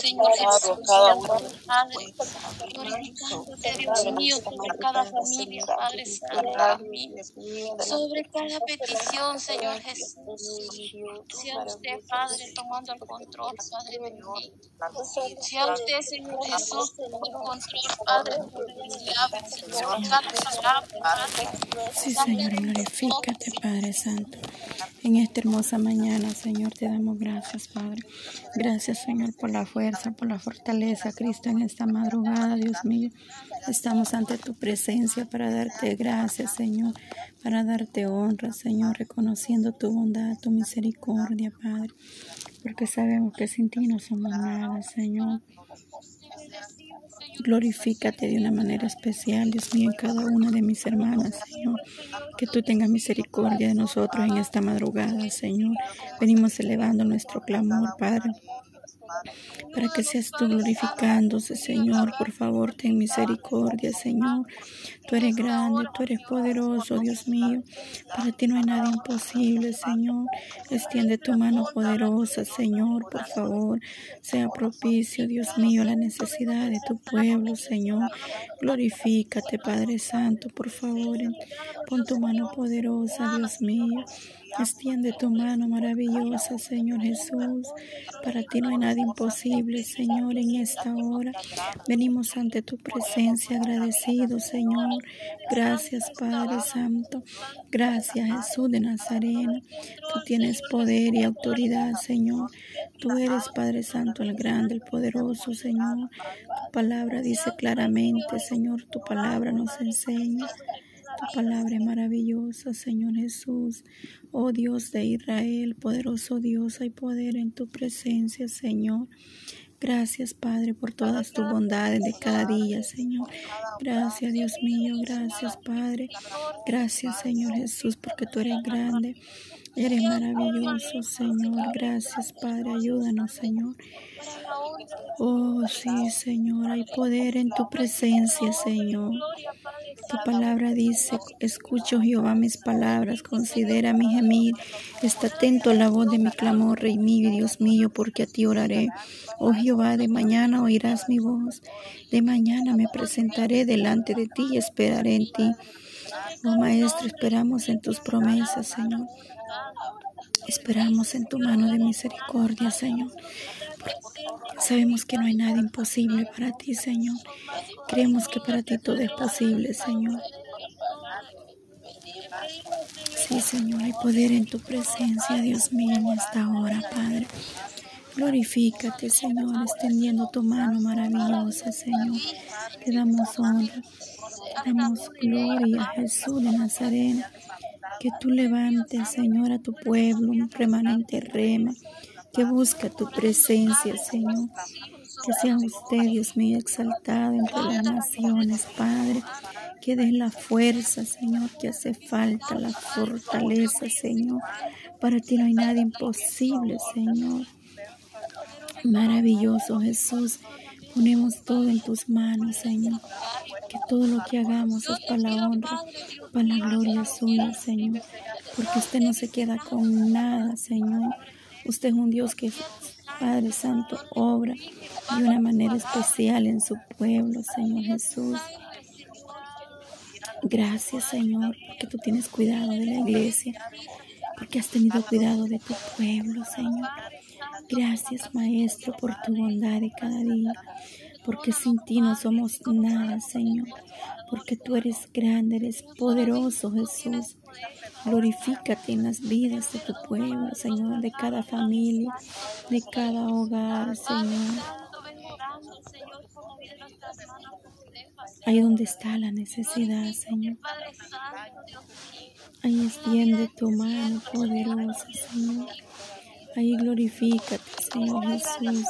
Señor Jesús, Padre, glorificándote, Dios mío, sobre cada familia, Padre Santo, sobre cada petición, Señor Jesús. Sea usted, Padre, tomando el control, Padre bendito. Sea usted, Señor Jesús, tomando el control, Padre, sobre cada palabra, Padre. Sí, Señor, glorifícate, Padre Santo. En esta hermosa mañana, Señor, te damos gracias, Padre. Gracias, Señor, por la fuerza, por la fortaleza, Cristo, en esta madrugada, Dios mío. Estamos ante tu presencia para darte gracias, Señor, para darte honra, Señor, reconociendo tu bondad, tu misericordia, Padre, porque sabemos que sin ti no somos nada, Señor. Glorifícate de una manera especial, Dios mío, en cada una de mis hermanas, Señor. Que tú tengas misericordia de nosotros en esta madrugada, Señor. Venimos elevando nuestro clamor, Padre para que seas tú glorificándose, Señor. Por favor, ten misericordia, Señor. Tú eres grande, tú eres poderoso, Dios mío. Para ti no hay nada imposible, Señor. Extiende tu mano poderosa, Señor, por favor. Sea propicio, Dios mío, la necesidad de tu pueblo, Señor. Glorifícate, Padre Santo, por favor. Pon tu mano poderosa, Dios mío. Extiende tu mano maravillosa, Señor Jesús. Para ti no hay nada imposible, Señor, en esta hora. Venimos ante tu presencia agradecidos, Señor. Gracias, Padre Santo. Gracias, Jesús de Nazareno. Tú tienes poder y autoridad, Señor. Tú eres, Padre Santo, el grande, el poderoso, Señor. Tu palabra dice claramente, Señor, tu palabra nos enseña. Tu palabra maravillosa, Señor Jesús. Oh Dios de Israel, poderoso Dios, hay poder en tu presencia, Señor. Gracias, Padre, por todas tus bondades de cada día, Señor. Gracias, Dios mío. Gracias, Padre. Gracias, Señor Jesús, porque tú eres grande. Eres maravilloso, Señor. Gracias, Padre. Ayúdanos, Señor. Oh, sí, Señor. Hay poder en tu presencia, Señor. Tu palabra dice, escucho Jehová mis palabras, considera mi gemir, está atento a la voz de mi clamor, Rey mío y Dios mío, porque a ti oraré. Oh Jehová, de mañana oirás mi voz, de mañana me presentaré delante de ti y esperaré en ti. Oh Maestro, esperamos en tus promesas, Señor. Esperamos en tu mano de misericordia, Señor. Sabemos que no hay nada imposible para ti, Señor. Creemos que para ti todo es posible, Señor. Sí, Señor, hay poder en tu presencia, Dios mío, en esta hora, Padre. Glorifícate, Señor, extendiendo tu mano maravillosa, Señor. Te damos honra, te damos gloria, Jesús de Nazaret. Que tú levantes, Señor, a tu pueblo, un remanente rema que busca tu presencia, Señor. Que sea usted, Dios mío, exaltado entre las naciones, Padre. Que des la fuerza, Señor, que hace falta, la fortaleza, Señor. Para ti no hay nada imposible, Señor. Maravilloso Jesús. Ponemos todo en tus manos, Señor. Que todo lo que hagamos es para la honra, para la gloria suya, Señor. Porque usted no se queda con nada, Señor. Usted es un Dios que, Padre Santo, obra de una manera especial en su pueblo, Señor Jesús. Gracias, Señor, porque tú tienes cuidado de la iglesia, porque has tenido cuidado de tu pueblo, Señor. Gracias, Maestro, por tu bondad de cada día, porque sin ti no somos nada, Señor, porque tú eres grande, eres poderoso, Jesús. Glorifícate en las vidas de tu pueblo, Señor, de cada familia, de cada hogar, Señor. Ahí donde está la necesidad, Señor. Ahí extiende tu mano poderosa, Señor. Ahí glorifícate, Señor Jesús,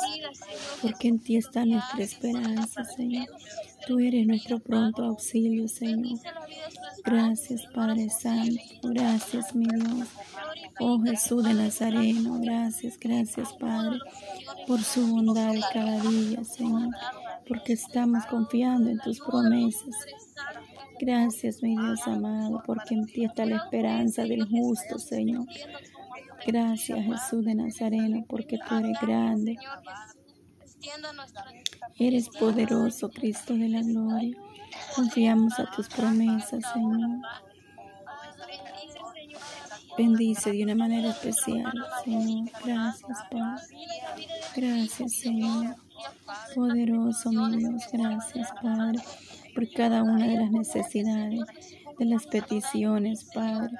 porque en ti está nuestra esperanza, Señor. Tú eres nuestro pronto auxilio, Señor. Gracias, Padre Santo. Gracias, mi Dios. Oh Jesús de Nazareno, gracias, gracias, Padre, por su bondad cada día, Señor, porque estamos confiando en tus promesas. Gracias, mi Dios amado, porque en ti está la esperanza del justo, Señor. Gracias, Jesús de Nazareno, porque tú eres grande. Eres poderoso, Cristo de la gloria. Confiamos a tus promesas, Señor. Bendice de una manera especial, Señor. Gracias, Padre. Gracias, Señor. Poderoso, Dios. Gracias, Padre, por cada una de las necesidades, de las peticiones, Padre.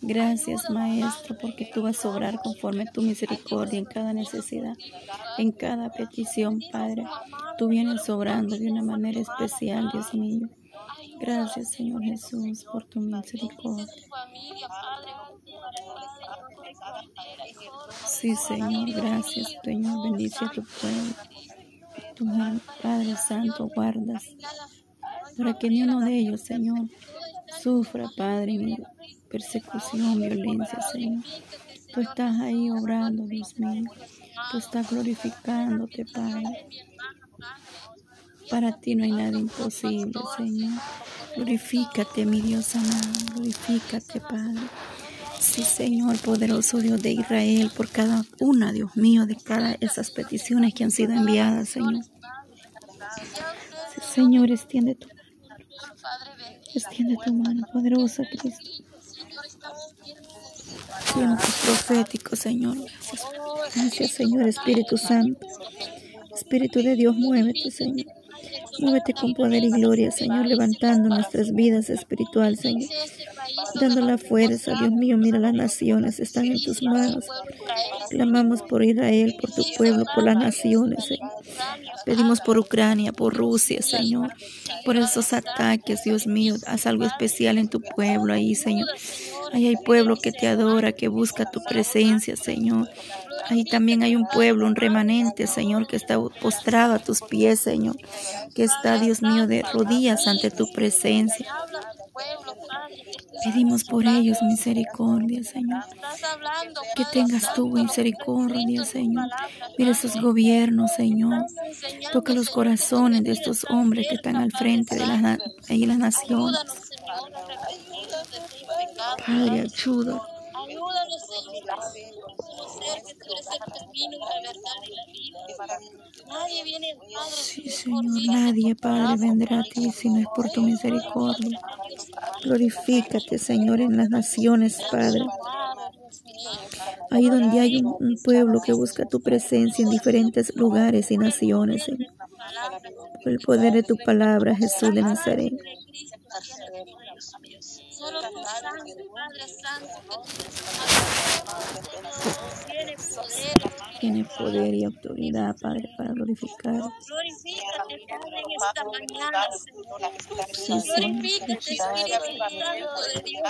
Gracias, Maestro, porque tú vas a obrar conforme tu misericordia en cada necesidad, en cada petición, Padre. Tú vienes obrando de una manera especial, Dios mío. Gracias, Señor Jesús, por tu misericordia. Sí, Señor, gracias, Señor. Bendice a tu pueblo. Tu Padre Santo, guardas para que ni uno de ellos, Señor, sufra, Padre, persecución, violencia, Señor. Tú estás ahí obrando, Dios mío. Tú estás glorificándote, Padre. Para ti no hay nada imposible, Señor. Glorifícate, mi Dios amado. Glorifícate, Padre. Sí, Señor, poderoso Dios de Israel, por cada una, Dios mío, de cada esas peticiones que han sido enviadas, Señor. Sí, Señor, extiende tu mano. Extiende tu mano, poderosa Cristo. Tiempos proféticos, Señor. Gracias, Señor, Espíritu Santo. Espíritu de Dios, muévete, Señor. Muévete con poder y gloria, Señor, levantando nuestras vidas espirituales, Señor. Dando la fuerza, Dios mío, mira las naciones, están en tus manos. Clamamos por Israel, por tu pueblo, por las naciones, Señor. Pedimos por Ucrania, por Rusia, Señor. Por esos ataques, Dios mío, haz algo especial en tu pueblo ahí, Señor. Ahí hay pueblo que te adora, que busca tu presencia, Señor. Ahí también hay un pueblo, un remanente, Señor, que está postrado a tus pies, Señor. Que está, Dios mío, de rodillas ante tu presencia. Pedimos por ellos misericordia, Señor. Que tengas tu misericordia, Señor. Mira esos gobiernos, Señor. Toca los corazones de estos hombres que están al frente de las, de las naciones. Padre, ayuda. Ayúdanos, Señor que tú eres el camino, la verdad y la vida. Nadie viene Padre. Sí, Señor, nadie, Padre, vendrá a ti si no es por tu misericordia. Glorifícate, Señor, en las naciones, Padre. Ahí donde hay un, un, pueblo que busca tu presencia en diferentes lugares y naciones, Señor. Por el poder de tu palabra, Jesús de Nazaret. Solo tu Padre Santo, tiene poder y autoridad, Padre, para glorificar. Glorifícate, Padre, en esta mañana, Señor. Glorifícate, Espíritu Santo de Dios,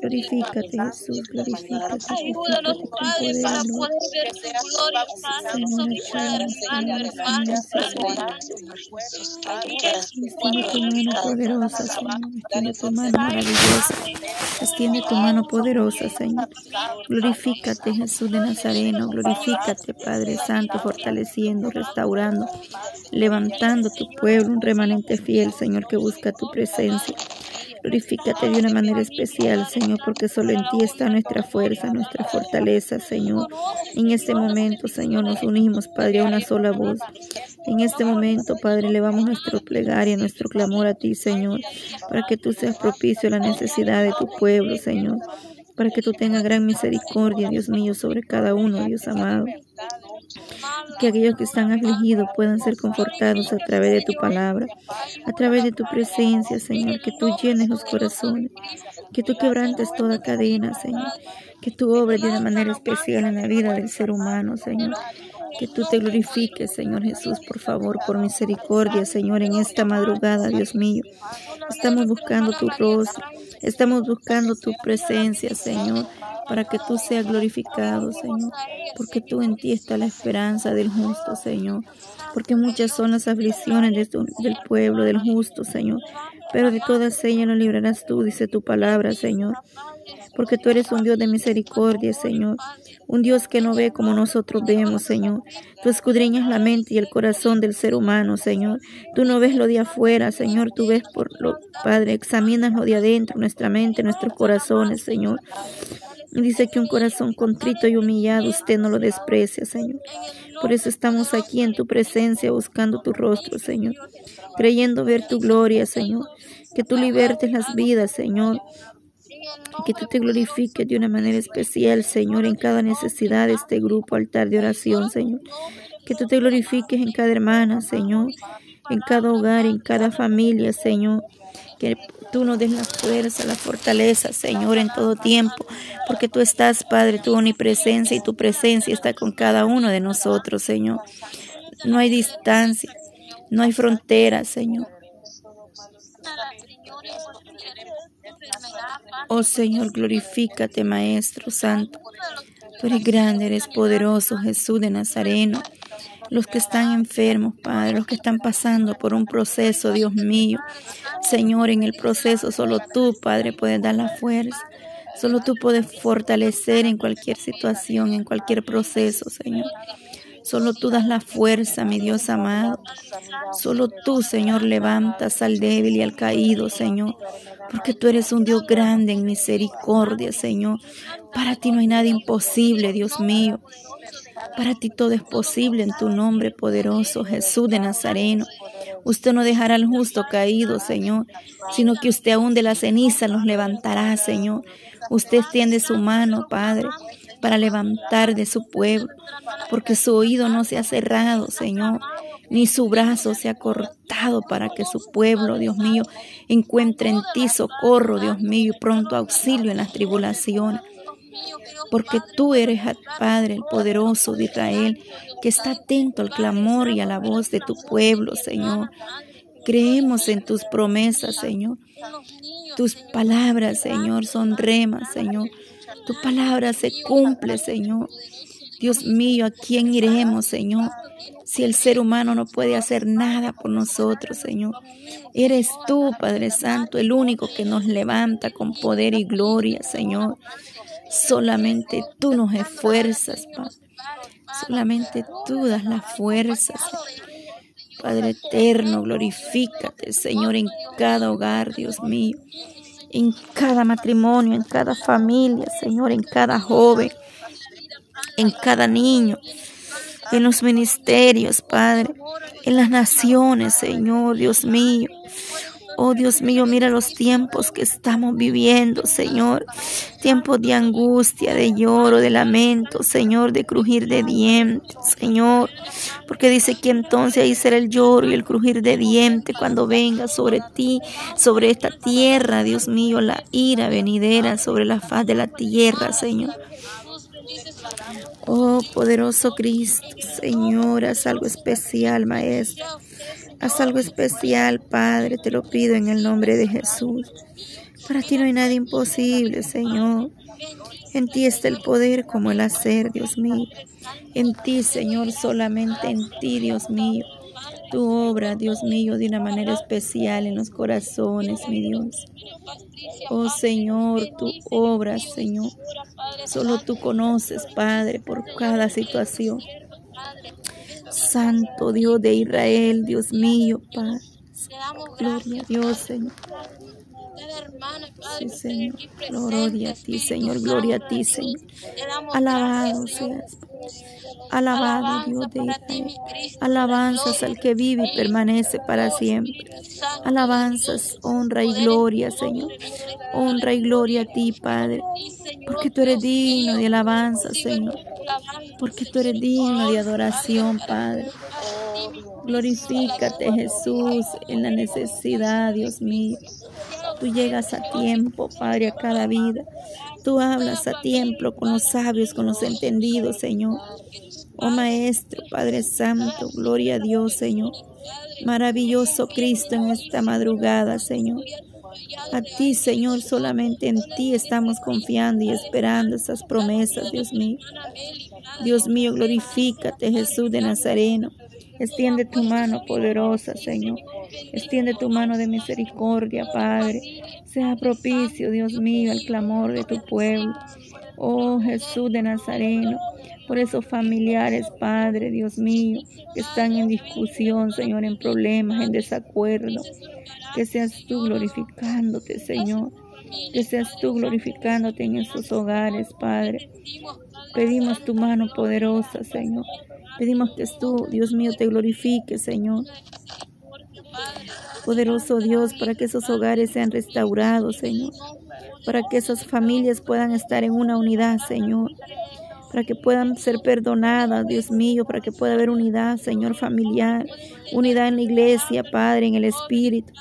Glorifícate, Jesús, glorifícate. Ayúdanos, Padre, para poder ver tu gloria, Padre, sobre cada hermano, hermana, poderosa, Señor. Extiende tu mano maravillosa. Extiende tu mano poderosa, Señor. Glorifícate, Jesús de Nazareno. Glorifícate, Padre Santo, fortaleciendo, restaurando, levantando tu pueblo, un remanente fiel, Señor, que busca tu presencia. Glorifícate de una manera especial, Señor, porque solo en ti está nuestra fuerza, nuestra fortaleza, Señor. En este momento, Señor, nos unimos, Padre, a una sola voz. En este momento, Padre, elevamos nuestra plegaria, nuestro clamor a ti, Señor, para que tú seas propicio a la necesidad de tu pueblo, Señor, para que tú tengas gran misericordia, Dios mío, sobre cada uno, Dios amado. Que aquellos que están afligidos puedan ser confortados a través de tu palabra, a través de tu presencia, Señor, que tú llenes los corazones, que tú quebrantes toda cadena, Señor, que tú obres de una manera especial en la vida del ser humano, Señor, que tú te glorifiques, Señor Jesús, por favor, por misericordia, Señor, en esta madrugada, Dios mío. Estamos buscando tu rostro, estamos buscando tu presencia, Señor, para que tú seas glorificado, Señor, porque tú en ti está la esperanza del justo, Señor, porque muchas son las aflicciones del pueblo, del justo, Señor, pero de todas ellas nos librarás tú, dice tu palabra, Señor porque tú eres un Dios de misericordia, Señor. Un Dios que no ve como nosotros vemos, Señor. Tú escudriñas la mente y el corazón del ser humano, Señor. Tú no ves lo de afuera, Señor. Tú ves por lo, Padre, examinas lo de adentro, nuestra mente, nuestros corazones, Señor. Dice que un corazón contrito y humillado usted no lo desprecia, Señor. Por eso estamos aquí en tu presencia buscando tu rostro, Señor. Creyendo ver tu gloria, Señor. Que tú libertes las vidas, Señor. Que tú te glorifiques de una manera especial, Señor, en cada necesidad de este grupo altar de oración, Señor. Que tú te glorifiques en cada hermana, Señor, en cada hogar, en cada familia, Señor. Que tú nos des la fuerza, la fortaleza, Señor, en todo tiempo, porque tú estás, Padre, tu omnipresencia y tu presencia está con cada uno de nosotros, Señor. No hay distancia, no hay frontera, Señor. Oh Señor, glorifícate, Maestro Santo. Tú eres grande, eres poderoso, Jesús de Nazareno. Los que están enfermos, Padre, los que están pasando por un proceso, Dios mío. Señor, en el proceso solo tú, Padre, puedes dar la fuerza. Solo tú puedes fortalecer en cualquier situación, en cualquier proceso, Señor. Solo tú das la fuerza, mi Dios amado. Solo tú, Señor, levantas al débil y al caído, Señor. Porque tú eres un Dios grande en misericordia, Señor. Para ti no hay nada imposible, Dios mío. Para ti todo es posible en tu nombre poderoso, Jesús de Nazareno. Usted no dejará al justo caído, Señor, sino que usted aún de la ceniza los levantará, Señor. Usted extiende su mano, Padre, para levantar de su pueblo, porque su oído no se ha cerrado, Señor, ni su brazo se ha cortado para que su pueblo, Dios mío, encuentre en ti socorro, Dios mío, y pronto auxilio en las tribulaciones. Porque tú eres, Padre, el poderoso de Israel, que está atento al clamor y a la voz de tu pueblo, Señor. Creemos en tus promesas, Señor. Tus palabras, Señor, son remas, Señor. Tu palabra se cumple, Señor. Dios mío, ¿a quién iremos, Señor? Si el ser humano no puede hacer nada por nosotros, Señor. Eres tú, Padre Santo, el único que nos levanta con poder y gloria, Señor. Solamente tú nos esfuerzas, Padre. Solamente tú das la fuerza, Padre eterno, glorifícate, Señor, en cada hogar, Dios mío en cada matrimonio, en cada familia, Señor, en cada joven, en cada niño, en los ministerios, Padre, en las naciones, Señor, Dios mío. Oh Dios mío, mira los tiempos que estamos viviendo, Señor. Tiempos de angustia, de lloro, de lamento, Señor, de crujir de dientes, Señor. Porque dice que entonces ahí será el lloro y el crujir de dientes cuando venga sobre ti, sobre esta tierra, Dios mío, la ira venidera sobre la faz de la tierra, Señor. Oh poderoso Cristo, Señor, haz algo especial, Maestro. Haz algo especial, Padre, te lo pido en el nombre de Jesús. Para ti no hay nada imposible, Señor. En ti está el poder como el hacer, Dios mío. En ti, Señor, solamente en ti, Dios mío. Tu obra, Dios mío, de una manera especial en los corazones, mi Dios. Oh Señor, tu obra, Señor. Solo tú conoces, Padre, por cada situación. Santo Dios de Israel, Dios mío, Padre. Gloria a Dios, Señor. Sí, Señor. Gloria a ti, Señor. Gloria a ti, Señor. Alabado seas. Alabado Dios de Israel. Alabanzas al que vive y permanece para siempre. Alabanzas, honra y gloria, Señor. Honra y gloria a ti, Padre. Porque tú eres digno de alabanza, Señor porque tú eres digno de adoración, Padre. Glorifícate, Jesús, en la necesidad, Dios mío. Tú llegas a tiempo, Padre, a cada vida. Tú hablas a tiempo con los sabios, con los entendidos, Señor. Oh Maestro, Padre Santo, gloria a Dios, Señor. Maravilloso Cristo en esta madrugada, Señor. A ti, Señor, solamente en ti estamos confiando y esperando esas promesas, Dios mío. Dios mío, glorifícate, Jesús de Nazareno. Extiende tu mano poderosa, Señor. Extiende tu mano de misericordia, Padre. Sea propicio, Dios mío, al clamor de tu pueblo. Oh Jesús de Nazareno, por esos familiares, Padre, Dios mío, que están en discusión, Señor, en problemas, en desacuerdo. Que seas tú glorificándote, Señor. Que seas tú glorificándote en esos hogares, Padre. Pedimos tu mano poderosa, Señor. Pedimos que tú, Dios mío, te glorifique, Señor. Poderoso Dios, para que esos hogares sean restaurados, Señor. Para que esas familias puedan estar en una unidad, Señor para que puedan ser perdonadas, Dios mío, para que pueda haber unidad, Señor, familiar, unidad en la iglesia, Padre, en el Espíritu,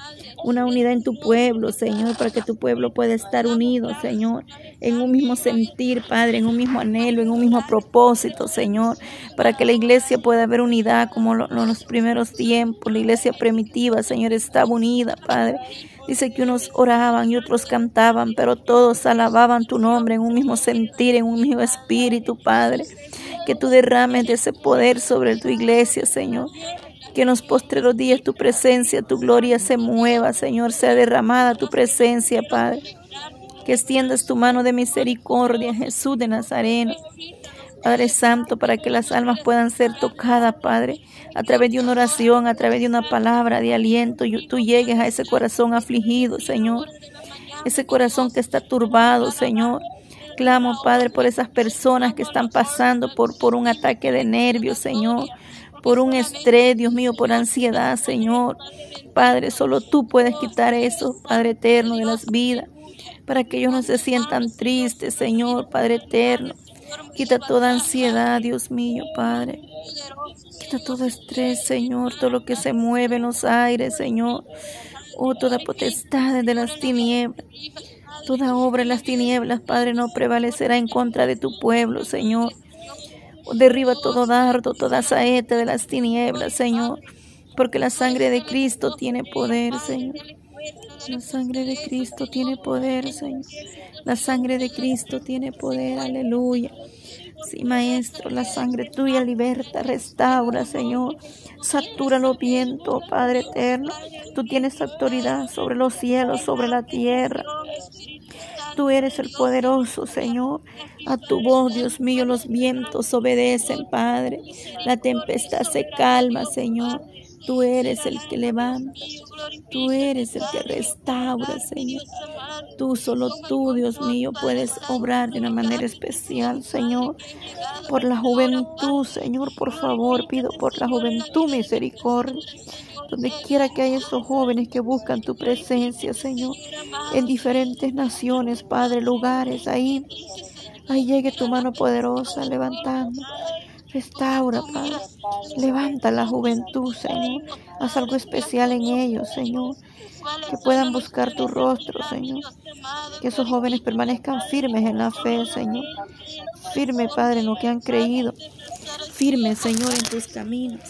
una unidad en tu pueblo, Señor, para que tu pueblo pueda estar unido, Señor, en un mismo sentir, Padre, en un mismo anhelo, en un mismo propósito, Señor, para que la iglesia pueda haber unidad como en los primeros tiempos, la iglesia primitiva, Señor, estaba unida, Padre. Dice que unos oraban y otros cantaban, pero todos alababan tu nombre en un mismo sentir, en un mismo espíritu, Padre. Que tú derrames de ese poder sobre tu iglesia, Señor. Que en los postreros días tu presencia, tu gloria se mueva, Señor, sea derramada tu presencia, Padre. Que extiendas tu mano de misericordia, Jesús de Nazareno. Padre Santo, para que las almas puedan ser tocadas, Padre, a través de una oración, a través de una palabra de aliento, tú llegues a ese corazón afligido, Señor, ese corazón que está turbado, Señor. Clamo, Padre, por esas personas que están pasando por, por un ataque de nervios, Señor, por un estrés, Dios mío, por ansiedad, Señor. Padre, solo tú puedes quitar eso, Padre eterno de las vidas, para que ellos no se sientan tristes, Señor, Padre eterno. Quita toda ansiedad, Dios mío, Padre. Quita todo estrés, Señor, todo lo que se mueve en los aires, Señor. Oh, toda potestad de las tinieblas. Toda obra en las tinieblas, Padre, no prevalecerá en contra de tu pueblo, Señor. Oh, derriba todo dardo, toda saeta de las tinieblas, Señor. Porque la sangre de Cristo tiene poder, Señor. La sangre de Cristo tiene poder, Señor. La sangre de Cristo tiene poder, aleluya. Sí, Maestro, la sangre tuya liberta, restaura, Señor. Satura los vientos, Padre eterno. Tú tienes autoridad sobre los cielos, sobre la tierra. Tú eres el poderoso, Señor. A tu voz, Dios mío, los vientos obedecen, Padre. La tempestad se calma, Señor. Tú eres el que levanta. Tú eres el que restaura, Señor. Tú, solo tú, Dios mío, puedes obrar de una manera especial, Señor. Por la juventud, Señor, por favor, pido por la juventud misericordia. Donde quiera que haya esos jóvenes que buscan tu presencia, Señor. En diferentes naciones, Padre, lugares, ahí. Ahí llegue tu mano poderosa levantando. Restaura, Padre. Levanta la juventud, Señor. Haz algo especial en ellos, Señor. Que puedan buscar tu rostro, Señor. Que esos jóvenes permanezcan firmes en la fe, Señor. Firme, Padre, en lo que han creído. Firme, Señor, en tus caminos.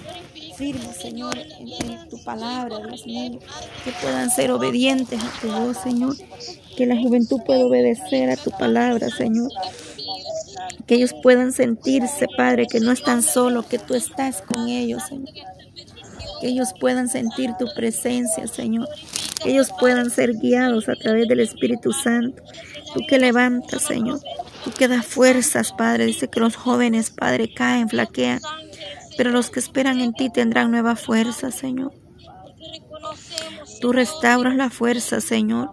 Firme, Señor, en, tu palabra, Dios mío. Que puedan ser obedientes a tu voz, Señor. Que la juventud pueda obedecer a tu palabra, Señor que ellos puedan sentirse, Padre, que no están solos, que tú estás con ellos, Señor. Que ellos puedan sentir tu presencia, Señor. Que ellos puedan ser guiados a través del Espíritu Santo. Tú que levantas, Señor. Tú que das fuerzas, Padre. Dice que los jóvenes, Padre, caen, flaquean. Pero los que esperan en ti tendrán nueva fuerza, Señor. Tú restauras la fuerza, Señor,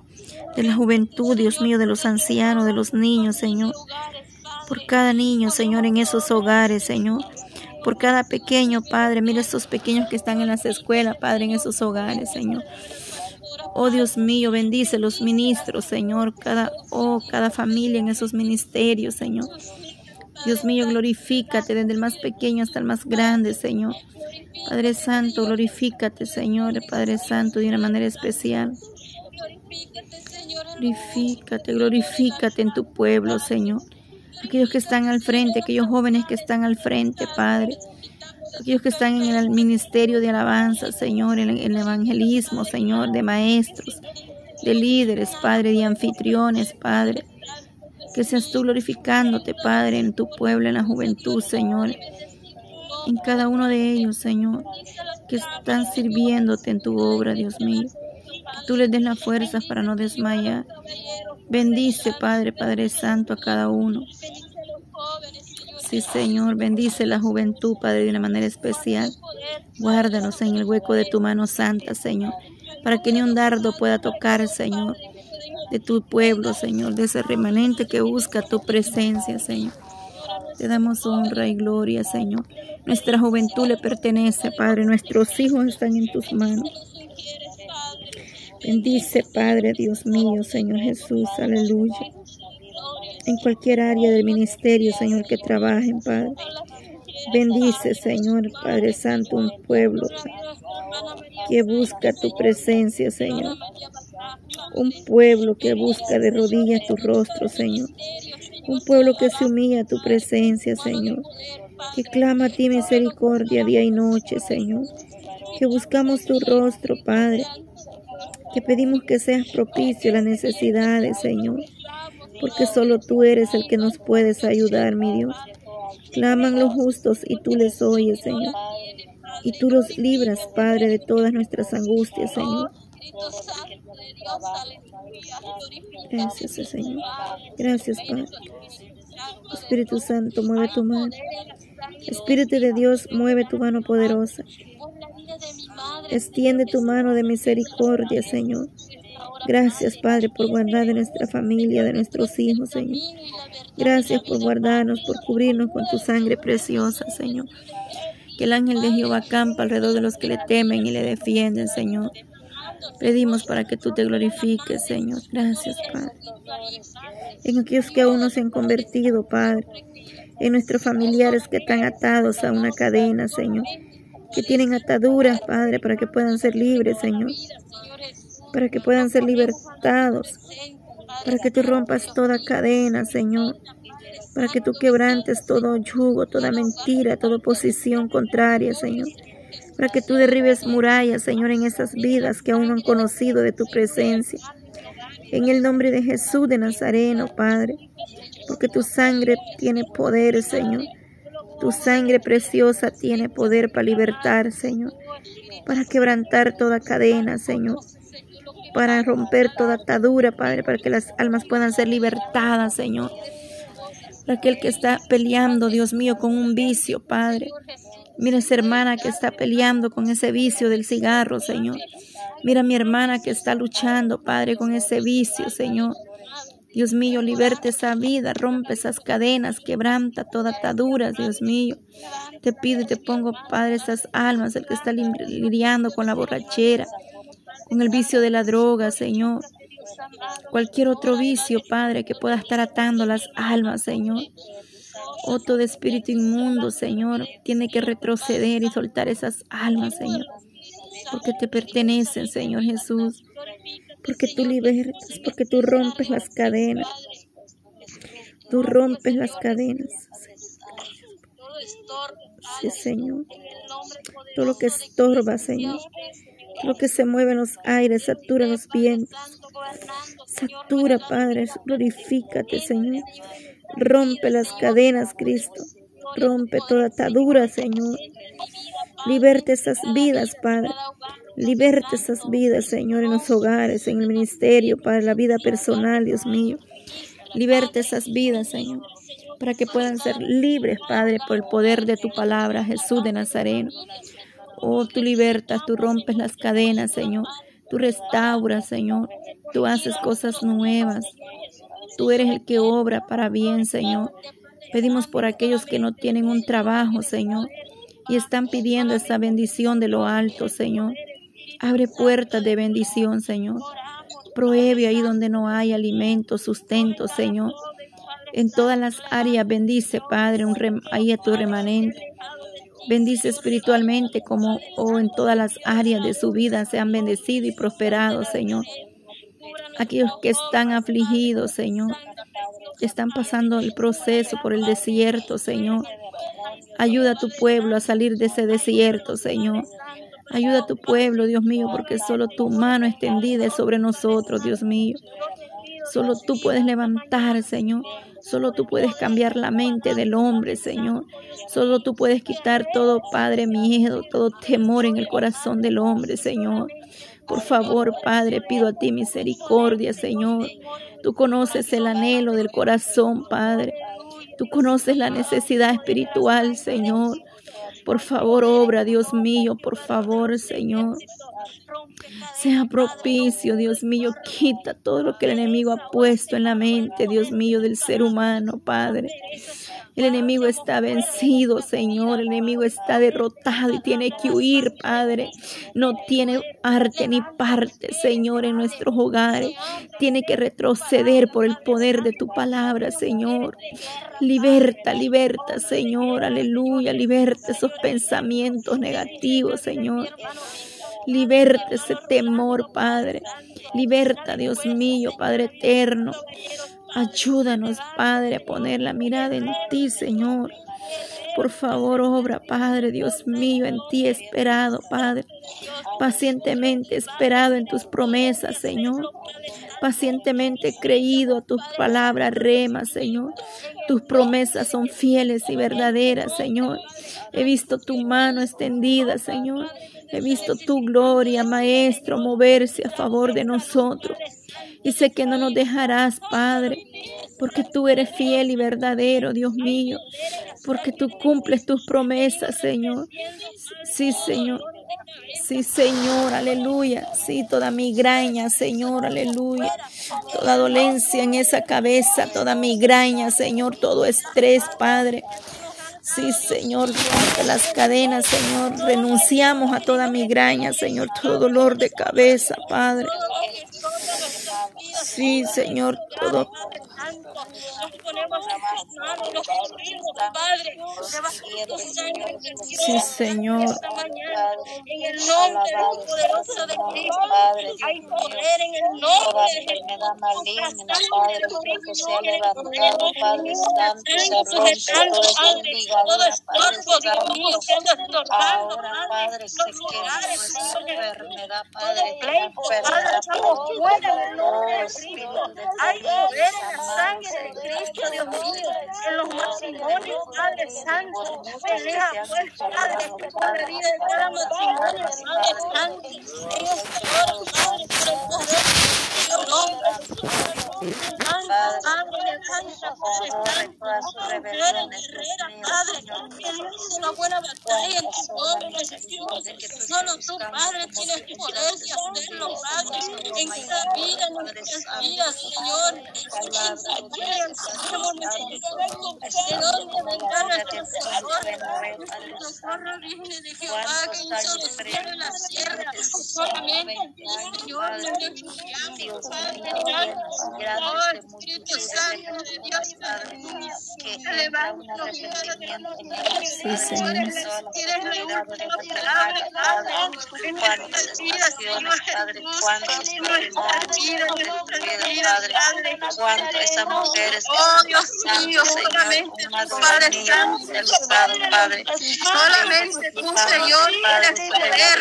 de la juventud, Dios mío, de los ancianos, de los niños, Señor por cada niño, Señor, en esos hogares, Señor. Por cada pequeño, Padre. Mira esos pequeños que están en las escuelas, Padre, en esos hogares, Señor. Oh Dios mío, bendice los ministros, Señor, cada, oh, cada familia en esos ministerios, Señor. Dios mío, glorifícate desde el más pequeño hasta el más grande, Señor. Padre Santo, glorifícate, Señor, Padre Santo, de una manera especial. Glorifícate, glorifícate en tu pueblo, Señor aquellos que están al frente, aquellos jóvenes que están al frente, Padre, aquellos que están en el ministerio de alabanza, Señor, en el evangelismo, Señor, de maestros, de líderes, Padre, de anfitriones, Padre. Que seas tú glorificándote, Padre, en tu pueblo, en la juventud, Señor. En cada uno de ellos, Señor, que están sirviéndote en tu obra, Dios mío. Que tú les des la fuerza para no desmayar. Bendice, Padre, Padre Santo, a cada uno. Sí, Señor, bendice la juventud, Padre, de una manera especial. Guárdanos en el hueco de tu mano santa, Señor, para que ni un dardo pueda tocar, Señor. de tu pueblo, Señor, de ese remanente que busca tu presencia, Señor. Te damos honra y gloria, Señor. Nuestra juventud le pertenece, Padre. Nuestros hijos están en tus manos. Bendice, Padre, Dios mío, Señor Jesús, aleluya. En cualquier área del ministerio, Señor, que trabajen, Padre. Bendice, Señor, Padre Santo, un pueblo que busca tu presencia, Señor. Un pueblo que busca de rodillas tu rostro, Señor. Un pueblo que se humilla a tu presencia, Señor. Que clama a ti misericordia día y noche, Señor. Que buscamos tu rostro, Padre. Que pedimos que seas propicio a las necesidades, Señor. Porque solo tú eres el que nos puedes ayudar, mi Dios. Claman los justos y tú les oyes, Señor. Y tú los libras, Padre, de todas nuestras angustias, Señor. Gracias, Señor. Gracias, Padre. Espíritu Santo, mueve tu mano. Espíritu de Dios, mueve tu mano poderosa. Extiende tu mano de misericordia, Señor. Gracias, Padre, por guardar de nuestra familia, de nuestros hijos, Señor. Gracias por guardarnos, por cubrirnos con tu sangre preciosa, Señor. Que el ángel de Jehová campa alrededor de los que le temen y le defienden, Señor. Pedimos para que tú te glorifiques, Señor. Gracias, Padre. En aquellos que aún no se han convertido, Padre. En nuestros familiares que están atados a una cadena, Señor. Que tienen ataduras, Padre, para que puedan ser libres, Señor. Para que puedan ser libertados. Para que tú rompas toda cadena, Señor. Para que tú quebrantes todo yugo, toda mentira, toda posición contraria, Señor para que tú derribes murallas, Señor, en esas vidas que aún no han conocido de tu presencia. En el nombre de Jesús de Nazareno, Padre, porque tu sangre tiene poder, Señor. Tu sangre preciosa tiene poder para libertar, Señor, para quebrantar toda cadena, Señor, para romper toda atadura, Padre, para que las almas puedan ser libertadas, Señor. Para aquel que está peleando, Dios mío, con un vicio, Padre, Mira esa hermana que está peleando con ese vicio del cigarro, Señor. Mira mi hermana que está luchando, Padre, con ese vicio, Señor. Dios mío, liberte esa vida, rompe esas cadenas, quebranta toda atadura, Dios mío. Te pido y te pongo, Padre, esas almas, el que está lidiando con la borrachera, con el vicio de la droga, Señor. Cualquier otro vicio, Padre, que pueda estar atando las almas, Señor. Oh, todo espíritu inmundo, Señor, tiene que retroceder y soltar esas almas, Señor. Porque te pertenecen, Señor Jesús. Porque tú libertas, porque tú rompes las cadenas. Tú rompes las cadenas. Sí, Señor. Todo lo que estorba, Señor. Todo lo que se mueve en los aires, satura los vientos. Satura, Padre, glorifícate, Señor. Rompe las cadenas, Cristo. Rompe toda atadura, Señor. Liberte esas vidas, Padre. Liberte esas vidas, Señor, en los hogares, en el ministerio, para la vida personal, Dios mío. Liberte esas vidas, Señor, para que puedan ser libres, Padre, por el poder de tu palabra, Jesús de Nazareno. Oh, tú libertas, tú rompes las cadenas, Señor. Tú restauras, Señor. Tú haces cosas nuevas. Tú eres el que obra para bien, Señor. Pedimos por aquellos que no tienen un trabajo, Señor, y están pidiendo esa bendición de lo alto, Señor. Abre puertas de bendición, Señor. Prohíbe ahí donde no hay alimento, sustento, Señor. En todas las áreas bendice, Padre, un ahí a tu remanente. Bendice espiritualmente como oh, en todas las áreas de su vida sean bendecidos y prosperados, Señor aquellos que están afligidos, Señor, están pasando el proceso por el desierto, Señor. Ayuda a tu pueblo a salir de ese desierto, Señor. Ayuda a tu pueblo, Dios mío, porque solo tu mano extendida es sobre nosotros, Dios mío. Solo tú puedes levantar, Señor. Solo tú puedes cambiar la mente del hombre, Señor. Solo tú puedes quitar todo, Padre, miedo, todo temor en el corazón del hombre, Señor. Por favor, Padre, pido a ti misericordia, Señor. Tú conoces el anhelo del corazón, Padre. Tú conoces la necesidad espiritual, Señor. Por favor, obra, Dios mío, por favor, Señor. Sea propicio, Dios mío, quita todo lo que el enemigo ha puesto en la mente, Dios mío, del ser humano, Padre. El enemigo está vencido, Señor. El enemigo está derrotado y tiene que huir, Padre. No tiene arte ni parte, Señor, en nuestros hogares. Tiene que retroceder por el poder de tu palabra, Señor. Liberta, liberta, Señor. Aleluya. Liberta esos pensamientos negativos, Señor. Liberta ese temor, Padre. Liberta, Dios mío, Padre eterno. Ayúdanos, Padre, a poner la mirada en ti, Señor. Por favor, obra, Padre, Dios mío, en ti esperado, Padre. Pacientemente esperado en tus promesas, Señor. Pacientemente creído a tus palabras rema, Señor. Tus promesas son fieles y verdaderas, Señor. He visto tu mano extendida, Señor. He visto tu gloria, Maestro, moverse a favor de nosotros. Y sé que no nos dejarás, Padre, porque tú eres fiel y verdadero, Dios mío, porque tú cumples tus promesas, Señor. Sí, Señor. Sí, Señor, aleluya. Sí, toda migraña, Señor, aleluya. Toda dolencia en esa cabeza, toda migraña, Señor, todo estrés, Padre. Sí, Señor, las cadenas, Señor. Renunciamos a toda migraña, Señor, todo dolor de cabeza, Padre. Sí, Señor, todo. Sí, Señor. En el nombre poderoso de Cristo. Hay poder en el nombre de enfermedad maligna, Padre, que se ha levantado, Padre Santo, se rompe todo estorbo, Dios mío, Ahora, Padre, se queda nuestra enfermedad, Padre, Padre, estamos fuera del nombre de hay poder en sangre de Cristo, Dios mío, en los matrimonios, Padre Santo. Pelea, pues, Padre, por la vida de cada matrimonio, Padre Santo. En hora, Padre, por el poder de tu nombre. Padre, luce una buena batalla en tu nombre, Solo tú, Padre, tienes poder de hacerlo, Padre, en cada vida, en nuestras vidas, Señor. Socorro viene de Jehová, que hizo la tierra. Solamente, Señor, Padre, Oh, Espíritu Santo de Dios, levanta Sí, Señor. Tienes la última palabra, Padre, en nuestras vidas, Señor Jesús, en nuestras vidas, en nuestras vidas, Padre. Cuánto esas mujeres Oh, Dios mío, solamente tú, Padre Santo, Padre. solamente tú, Señor, tienes poder,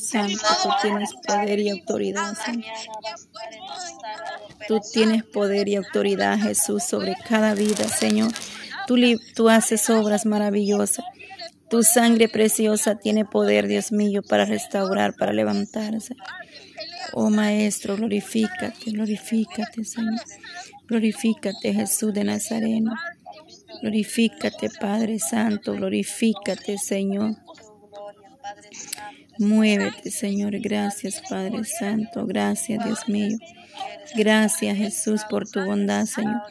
Santo, tú tienes poder y autoridad. Tú tienes poder y autoridad, Jesús, sobre cada vida, Señor. Tú, tú haces obras maravillosas. Tu sangre preciosa tiene poder, Dios mío, para restaurar, para levantarse. Oh Maestro, glorifícate, glorifícate, Señor. Glorifícate, Jesús de Nazareno. Glorifícate, Padre Santo, glorifícate, Señor. Muévete, Señor. Gracias, Padre Santo. Gracias, Dios mío. Gracias, Jesús, por tu bondad, Señor.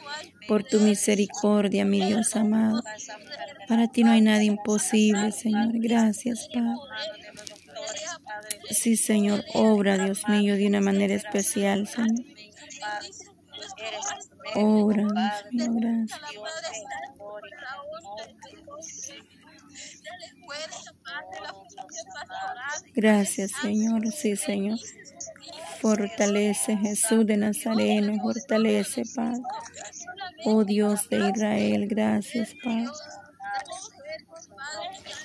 Por tu misericordia, mi Dios amado. Para ti no hay nada imposible, Señor. Gracias, Padre. Sí, Señor, obra, Dios mío, de una manera especial, Señor. Obra, Dios mío, gracias. Gracias, Señor. Sí, Señor. Fortalece Jesús de Nazareno, fortalece, Padre. Oh Dios de Israel, gracias, Padre.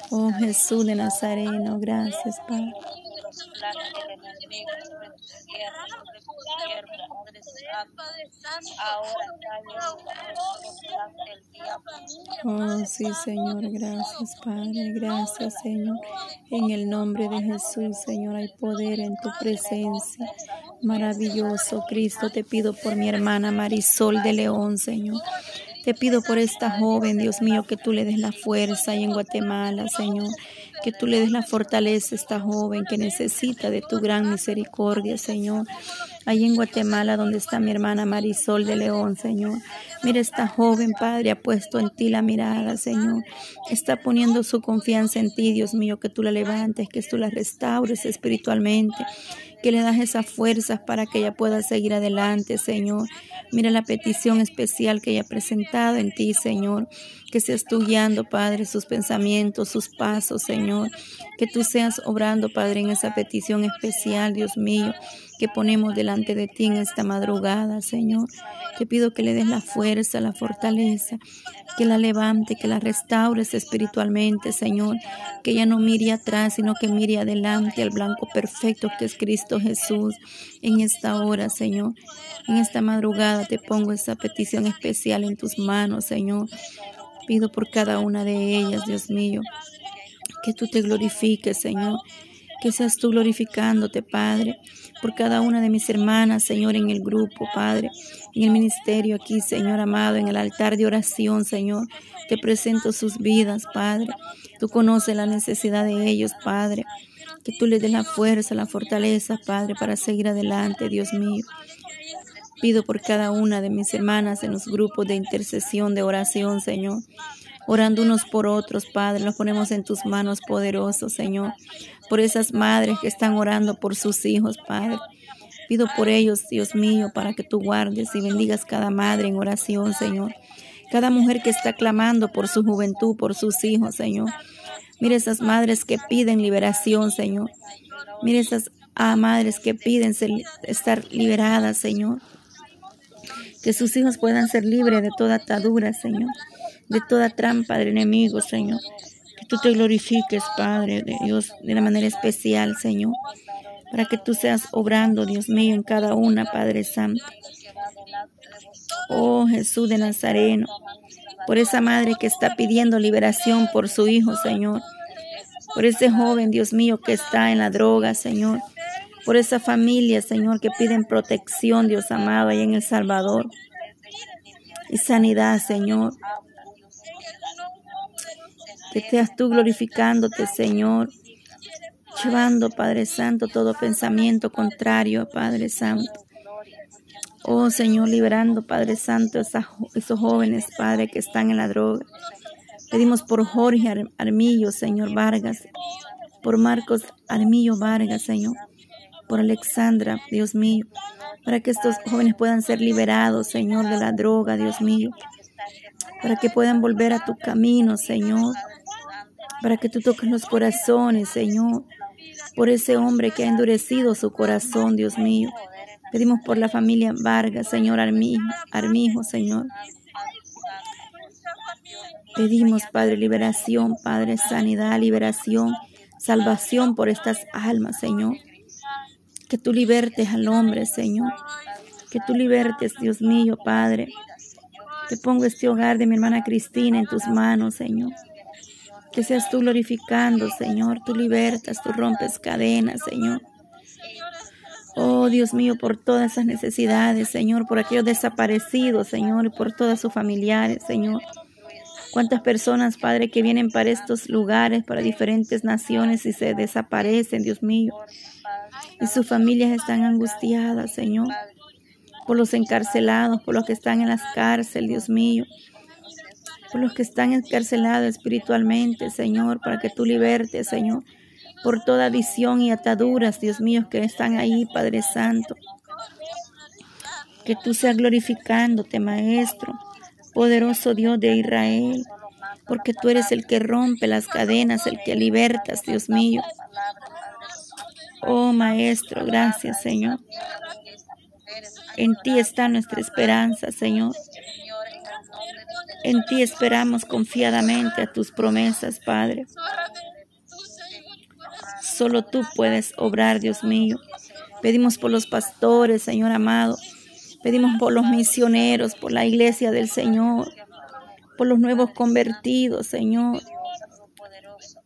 Oh Jesús de Nazareno, gracias, Padre. Oh, sí, Señor, gracias, Padre, gracias, Señor. En el nombre de Jesús, Señor, hay poder en tu presencia. Maravilloso, Cristo, te pido por mi hermana Marisol de León, Señor. Te pido por esta joven, Dios mío, que tú le des la fuerza ahí en Guatemala, Señor. Que tú le des la fortaleza a esta joven que necesita de tu gran misericordia, Señor. Allí en Guatemala, donde está mi hermana Marisol de León, Señor. Mira, esta joven, Padre, ha puesto en ti la mirada, Señor. Está poniendo su confianza en ti, Dios mío, que tú la levantes, que tú la restaures espiritualmente que le das esas fuerzas para que ella pueda seguir adelante, Señor. Mira la petición especial que ella ha presentado en ti, Señor. Que seas tú guiando, Padre, sus pensamientos, sus pasos, Señor. Que tú seas obrando, Padre, en esa petición especial, Dios mío que ponemos delante de ti en esta madrugada, Señor. Te pido que le des la fuerza, la fortaleza, que la levante, que la restaures espiritualmente, Señor. Que ella no mire atrás, sino que mire adelante al blanco perfecto que es Cristo Jesús en esta hora, Señor. En esta madrugada te pongo esa petición especial en tus manos, Señor. Pido por cada una de ellas, Dios mío, que tú te glorifiques, Señor que seas tú glorificándote, Padre, por cada una de mis hermanas, Señor, en el grupo, Padre, en el ministerio aquí, Señor amado, en el altar de oración, Señor. Te presento sus vidas, Padre. Tú conoces la necesidad de ellos, Padre. Que tú les des la fuerza, la fortaleza, Padre, para seguir adelante, Dios mío. Pido por cada una de mis hermanas en los grupos de intercesión, de oración, Señor orando unos por otros, Padre. Los ponemos en tus manos poderosos, Señor. Por esas madres que están orando por sus hijos, Padre. Pido por ellos, Dios mío, para que tú guardes y bendigas cada madre en oración, Señor. Cada mujer que está clamando por su juventud, por sus hijos, Señor. Mire esas madres que piden liberación, Señor. Mire esas ah, madres que piden estar liberadas, Señor. Que sus hijos puedan ser libres de toda atadura, Señor de toda trampa del enemigo, Señor. Que tú te glorifiques, Padre de Dios, de una manera especial, Señor. Para que tú seas obrando, Dios mío, en cada una, Padre Santo. Oh Jesús de Nazareno, por esa madre que está pidiendo liberación por su hijo, Señor. Por ese joven, Dios mío, que está en la droga, Señor. Por esa familia, Señor, que piden protección, Dios amado, ahí en El Salvador. Y sanidad, Señor. Que seas tú glorificándote, Señor. Llevando, Padre Santo, todo pensamiento contrario, Padre Santo. Oh Señor, liberando, Padre Santo, esos jóvenes, Padre, que están en la droga. Pedimos por Jorge Armillo, Señor Vargas, por Marcos Armillo Vargas, Señor, por Alexandra, Dios mío, para que estos jóvenes puedan ser liberados, Señor, de la droga, Dios mío, para que puedan volver a tu camino, Señor, para que tú toques los corazones, Señor, por ese hombre que ha endurecido su corazón, Dios mío. Pedimos por la familia Vargas, Señor Armijo, Armijo, Señor. Pedimos, Padre, liberación, Padre, sanidad, liberación, salvación por estas almas, Señor. Que tú libertes al hombre, Señor. Que tú libertes, Dios mío, Padre. Te pongo este hogar de mi hermana Cristina en tus manos, Señor. Que seas tú glorificando, Señor. Tú libertas, tú rompes cadenas, Señor. Oh Dios mío, por todas esas necesidades, Señor, por aquellos desaparecidos, Señor, y por todas sus familiares, Señor. Cuántas personas, Padre, que vienen para estos lugares, para diferentes naciones y se desaparecen, Dios mío. Y sus familias están angustiadas, Señor, por los encarcelados, por los que están en las cárceles, Dios mío por los que están encarcelados espiritualmente, Señor, para que tú libertes, Señor, por toda visión y ataduras, Dios mío, que están ahí, Padre Santo. Que tú seas glorificándote, Maestro, poderoso Dios de Israel, porque tú eres el que rompe las cadenas, el que libertas, Dios mío. Oh Maestro, gracias, Señor. En ti está nuestra esperanza, Señor. En ti esperamos confiadamente a tus promesas, Padre. Solo tú puedes obrar, Dios mío. Pedimos por los pastores, Señor amado. Pedimos por los misioneros, por la iglesia del Señor, por los nuevos convertidos, Señor.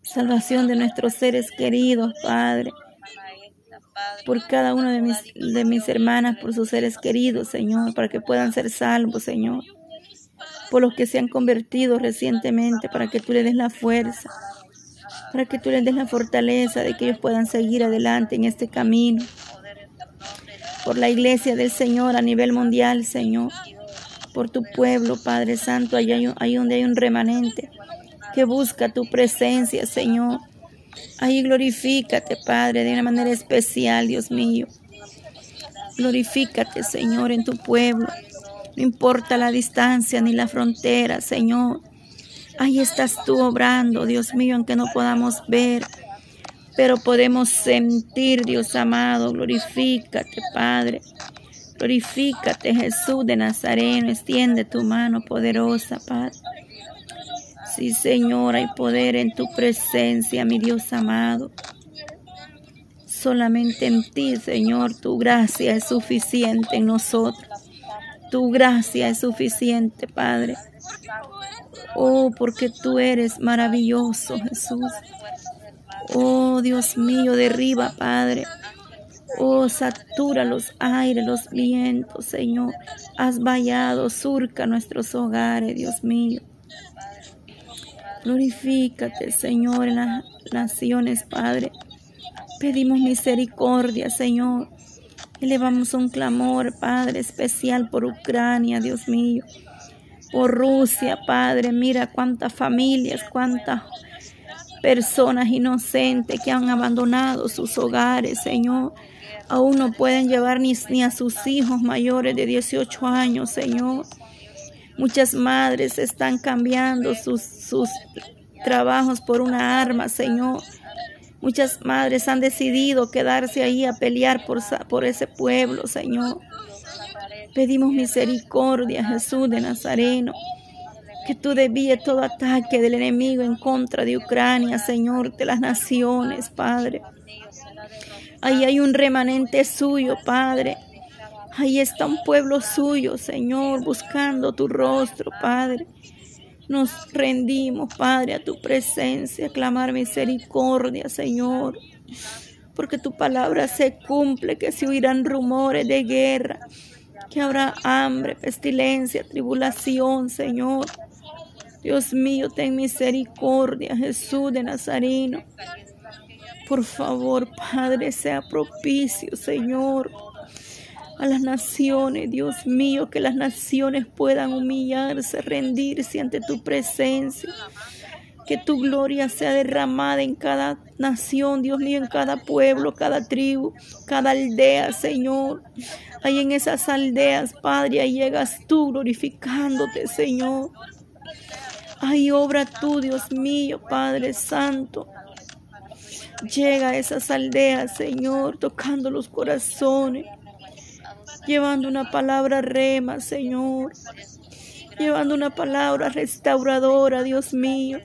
Salvación de nuestros seres queridos, Padre. Por cada uno de mis, de mis hermanas, por sus seres queridos, Señor, para que puedan ser salvos, Señor por los que se han convertido recientemente, para que tú le des la fuerza, para que tú les des la fortaleza de que ellos puedan seguir adelante en este camino. Por la iglesia del Señor a nivel mundial, Señor. Por tu pueblo, Padre Santo, ahí, ahí donde hay un remanente que busca tu presencia, Señor. Ahí glorifícate, Padre, de una manera especial, Dios mío. Glorifícate, Señor, en tu pueblo. No importa la distancia ni la frontera, Señor. Ahí estás tú obrando, Dios mío, aunque no podamos ver, pero podemos sentir, Dios amado. Glorifícate, Padre. Glorifícate, Jesús de Nazareno. Extiende tu mano poderosa, Padre. Sí, Señor, hay poder en tu presencia, mi Dios amado. Solamente en ti, Señor, tu gracia es suficiente en nosotros. Tu gracia es suficiente, Padre. Oh, porque tú eres maravilloso, Jesús. Oh, Dios mío, derriba, Padre. Oh, satura los aires, los vientos, Señor. Has vallado, surca nuestros hogares, Dios mío. Glorifícate, Señor, en las naciones, Padre. Pedimos misericordia, Señor. Elevamos un clamor, Padre, especial por Ucrania, Dios mío. Por Rusia, Padre. Mira cuántas familias, cuántas personas inocentes que han abandonado sus hogares, Señor. Aún no pueden llevar ni, ni a sus hijos mayores de 18 años, Señor. Muchas madres están cambiando sus, sus trabajos por una arma, Señor. Muchas madres han decidido quedarse ahí a pelear por, por ese pueblo, Señor. Pedimos misericordia, Jesús de Nazareno. Que tú desvíes todo ataque del enemigo en contra de Ucrania, Señor, de las naciones, Padre. Ahí hay un remanente suyo, Padre. Ahí está un pueblo suyo, Señor, buscando tu rostro, Padre. Nos rendimos, Padre, a tu presencia, a clamar misericordia, Señor. Porque tu palabra se cumple, que se oirán rumores de guerra, que habrá hambre, pestilencia, tribulación, Señor. Dios mío, ten misericordia, Jesús de Nazareno. Por favor, Padre, sea propicio, Señor a las naciones, Dios mío, que las naciones puedan humillarse, rendirse ante tu presencia. Que tu gloria sea derramada en cada nación, Dios mío, en cada pueblo, cada tribu, cada aldea, Señor. Ahí en esas aldeas, Padre, ahí llegas tú glorificándote, Señor. Ahí obra tú, Dios mío, Padre Santo. Llega a esas aldeas, Señor, tocando los corazones llevando una palabra rema, Señor, llevando una palabra restauradora, Dios mío,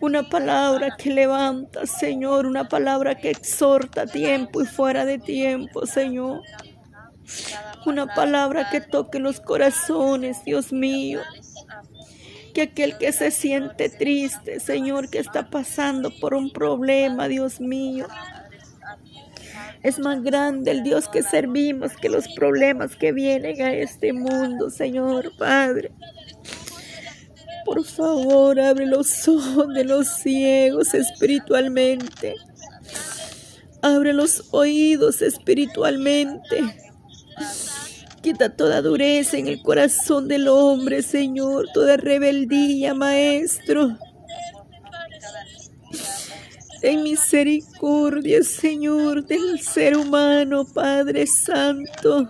una palabra que levanta, Señor, una palabra que exhorta tiempo y fuera de tiempo, Señor. Una palabra que toque los corazones, Dios mío. Que aquel que se siente triste, Señor, que está pasando por un problema, Dios mío, es más grande el Dios que servimos que los problemas que vienen a este mundo, Señor Padre. Por favor, abre los ojos de los ciegos espiritualmente. Abre los oídos espiritualmente. Quita toda dureza en el corazón del hombre, Señor, toda rebeldía, Maestro. Ten misericordia, Señor, del ser humano, Padre Santo.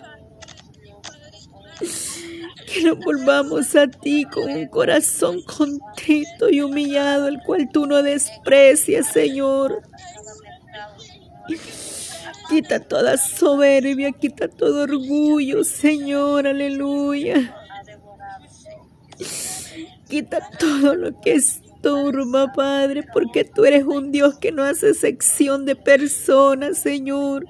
Que nos volvamos a ti con un corazón contrito y humillado, el cual tú no desprecias, Señor. Quita toda soberbia, quita todo orgullo, Señor, aleluya. Quita todo lo que es turma, Padre, porque tú eres un Dios que no hace sección de personas, Señor.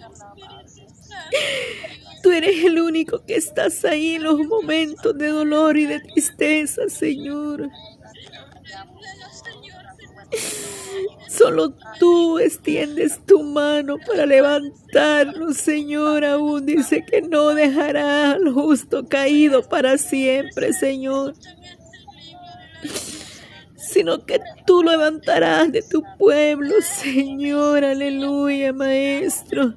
Tú eres el único que estás ahí en los momentos de dolor y de tristeza, Señor. Solo tú extiendes tu mano para levantarnos, Señor. Aún dice que no dejará al justo caído para siempre, Señor. Sino que tú levantarás de tu pueblo, Señor, aleluya, Maestro.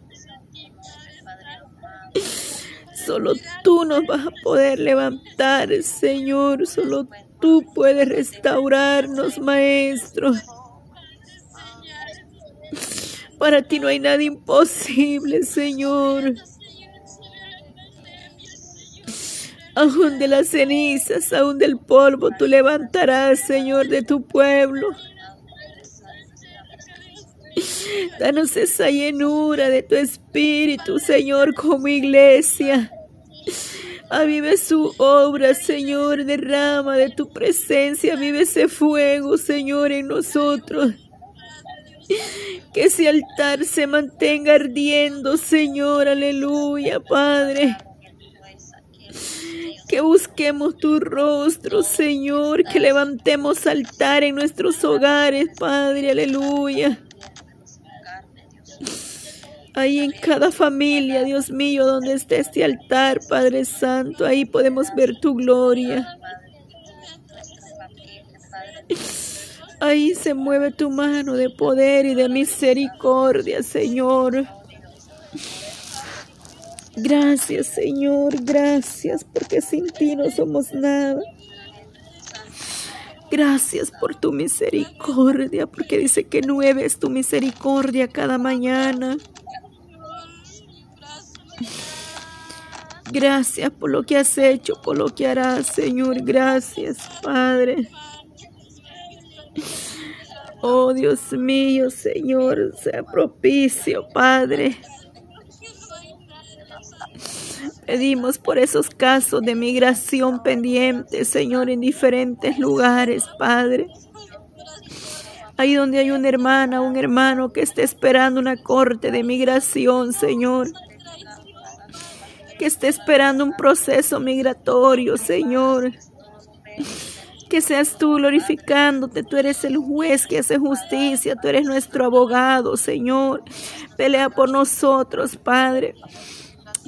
Solo tú nos vas a poder levantar, Señor. Solo tú puedes restaurarnos, Maestro. Para ti no hay nada imposible, Señor. Aún de las cenizas, aún del polvo, tú levantarás, Señor, de tu pueblo. Danos esa llenura de tu espíritu, Señor, como iglesia. Avive su obra, Señor, derrama de tu presencia, vive ese fuego, Señor, en nosotros. Que ese altar se mantenga ardiendo, Señor, aleluya, Padre. Que busquemos tu rostro, Señor, que levantemos altar en nuestros hogares, Padre, aleluya. Ahí en cada familia, Dios mío, donde esté este altar, Padre Santo, ahí podemos ver tu gloria. Ahí se mueve tu mano de poder y de misericordia, Señor. Gracias, Señor, gracias, porque sin ti no somos nada. Gracias por tu misericordia, porque dice que nueve es tu misericordia cada mañana. Gracias por lo que has hecho, por lo que harás, Señor. Gracias, Padre. Oh Dios mío, Señor, sea propicio, Padre. Pedimos por esos casos de migración pendientes, Señor, en diferentes lugares, Padre. Ahí donde hay una hermana, un hermano que esté esperando una corte de migración, Señor. Que esté esperando un proceso migratorio, Señor. Que seas tú glorificándote. Tú eres el juez que hace justicia. Tú eres nuestro abogado, Señor. Pelea por nosotros, Padre.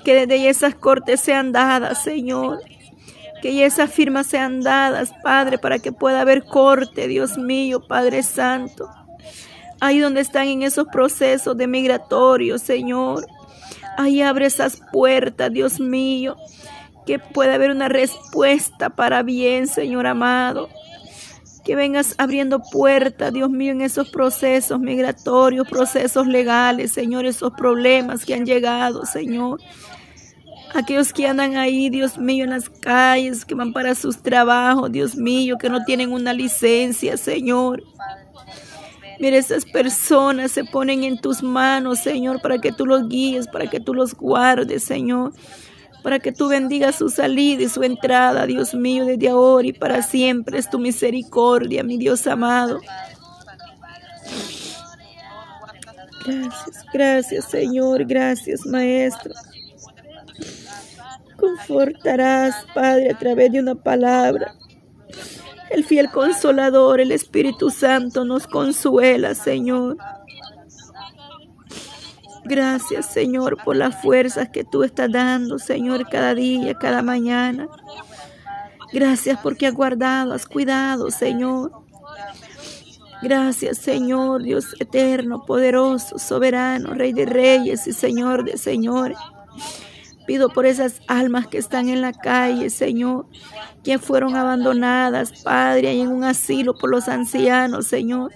Que desde esas cortes sean dadas, Señor. Que esas firmas sean dadas, Padre, para que pueda haber corte, Dios mío, Padre Santo. Ahí donde están en esos procesos de migratorio, Señor. Ahí abre esas puertas, Dios mío. Que pueda haber una respuesta para bien, Señor amado. Que vengas abriendo puertas, Dios mío, en esos procesos migratorios, procesos legales, Señor, esos problemas que han llegado, Señor. Aquellos que andan ahí, Dios mío, en las calles, que van para sus trabajos, Dios mío, que no tienen una licencia, Señor. Mira, esas personas se ponen en tus manos, Señor, para que tú los guíes, para que tú los guardes, Señor. Para que tú bendigas su salida y su entrada, Dios mío, desde ahora y para siempre. Es tu misericordia, mi Dios amado. Gracias, gracias, Señor. Gracias, Maestro confortarás, Padre, a través de una palabra. El fiel consolador, el Espíritu Santo, nos consuela, Señor. Gracias, Señor, por las fuerzas que tú estás dando, Señor, cada día, cada mañana. Gracias porque has guardado, has cuidado, Señor. Gracias, Señor, Dios eterno, poderoso, soberano, Rey de reyes y Señor de señores. Pido por esas almas que están en la calle, Señor, que fueron abandonadas, Padre, y en un asilo por los ancianos, Señor,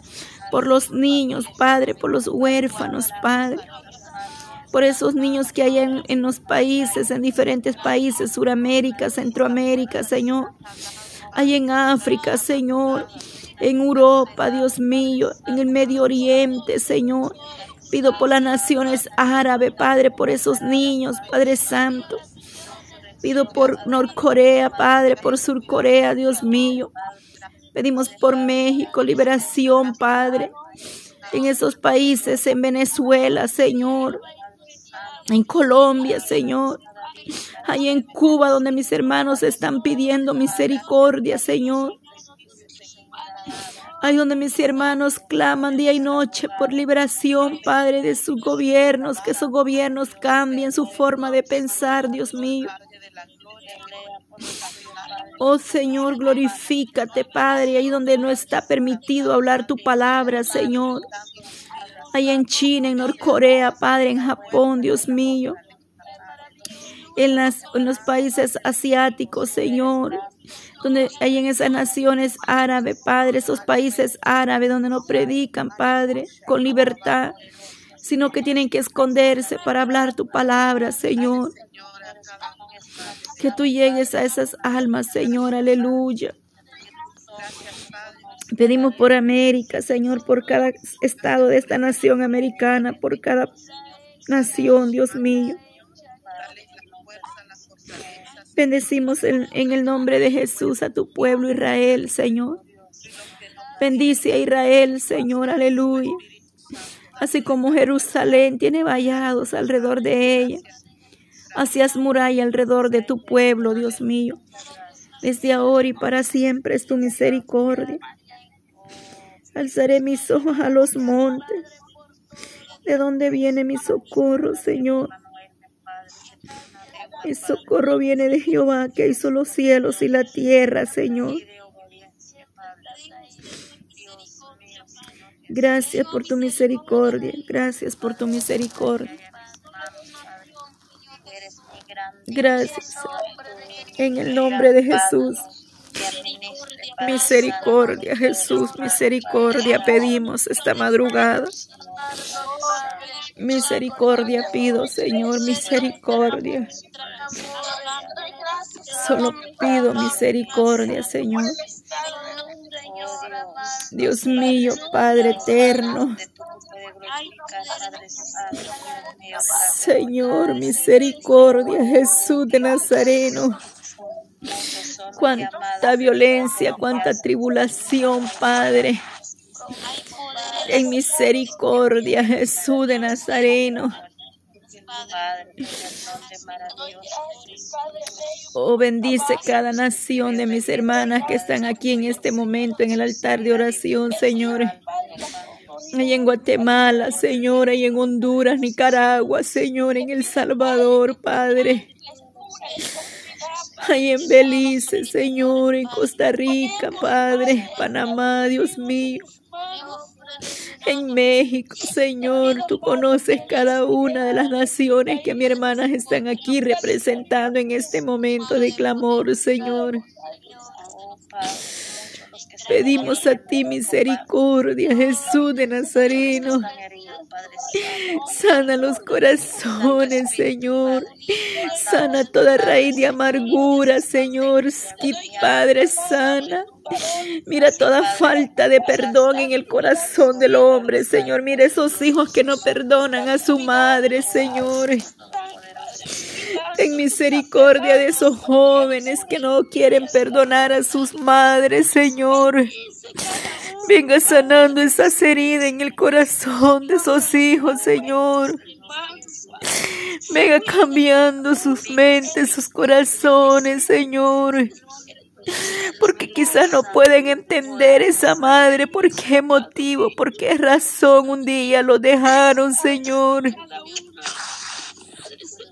por los niños, Padre, por los huérfanos, Padre, por esos niños que hay en, en los países, en diferentes países, Suramérica, Centroamérica, Señor, hay en África, Señor, en Europa, Dios mío, en el Medio Oriente, Señor. Pido por las naciones árabes, Padre, por esos niños, Padre Santo. Pido por Norcorea, Padre, por Surcorea, Dios mío. Pedimos por México, liberación, Padre. En esos países, en Venezuela, Señor. En Colombia, Señor. Ahí en Cuba, donde mis hermanos están pidiendo misericordia, Señor. Ahí donde mis hermanos claman día y noche por liberación, Padre, de sus gobiernos, que esos gobiernos cambien su forma de pensar, Dios mío. Oh Señor, glorifícate, Padre, ahí donde no está permitido hablar tu palabra, Señor. Ahí en China, en Norcorea, Padre, en Japón, Dios mío. En, en los países asiáticos, Señor. Donde hay en esas naciones árabes, Padre, esos países árabes donde no predican, Padre, con libertad, sino que tienen que esconderse para hablar tu palabra, Señor. Que tú llegues a esas almas, Señor, aleluya. Pedimos por América, Señor, por cada estado de esta nación americana, por cada nación, Dios mío. Bendecimos en, el nombre de Jesús a tu pueblo Israel, Señor. Bendice a Israel, Señor, aleluya. Así como Jerusalén tiene vallados alrededor de ella. Hacías muralla alrededor de tu pueblo, Dios mío. Desde ahora y para siempre es tu misericordia. Alzaré mis ojos a los montes. ¿De dónde viene mi socorro, Señor? Mi socorro viene de Jehová, que hizo los cielos y la tierra, Señor. Gracias por tu misericordia. Gracias por tu misericordia. Gracias. En el nombre de Jesús. Misericordia, Jesús, misericordia pedimos esta madrugada. Misericordia pido, Señor, misericordia. Solo pido misericordia, Señor. Dios mío, Padre eterno. Señor, misericordia, Jesús de Nazareno. Cuánta violencia, cuánta tribulación, Padre. En misericordia, Jesús de Nazareno. Oh, bendice cada nación de mis hermanas que están aquí en este momento en el altar de oración, Señor. Y en Guatemala, Señor, y en Honduras, Nicaragua, Señor, en El Salvador, Padre. Ahí en Belice, Señor, en Costa Rica, Padre, Panamá, Dios mío. En México, Señor, tú conoces cada una de las naciones que mis hermanas están aquí representando en este momento de clamor, Señor. Pedimos a ti misericordia, Jesús de Nazareno. Sana los corazones, Señor. Sana toda raíz de amargura, Señor. Padre, sana. Mira toda falta de perdón en el corazón del hombre, Señor. Mira esos hijos que no perdonan a su madre, Señor. En misericordia de esos jóvenes que no quieren perdonar a sus madres, Señor. Venga sanando esas heridas en el corazón de esos hijos, Señor. Venga cambiando sus mentes, sus corazones, Señor. Porque quizás no pueden entender esa madre, por qué motivo, por qué razón un día lo dejaron, Señor.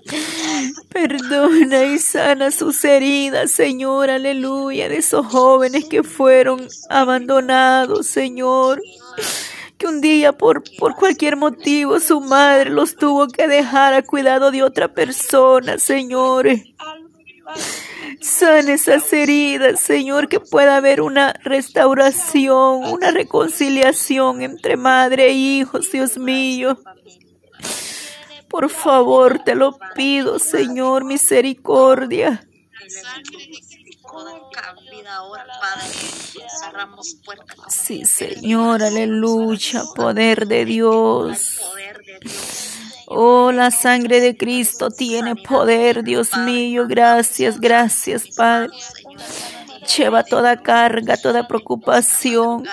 Perdona y sana sus heridas, Señor, aleluya, de esos jóvenes que fueron abandonados, Señor. Que un día por, por cualquier motivo su madre los tuvo que dejar a cuidado de otra persona, Señor. Sana esas heridas, Señor, que pueda haber una restauración, una reconciliación entre madre e hijos, Dios mío. Por favor, te lo pido, Señor, misericordia. Sí, Señor, aleluya, poder de Dios. Oh, la sangre de Cristo tiene poder, Dios mío. Gracias, gracias, Padre. Lleva toda carga, toda preocupación,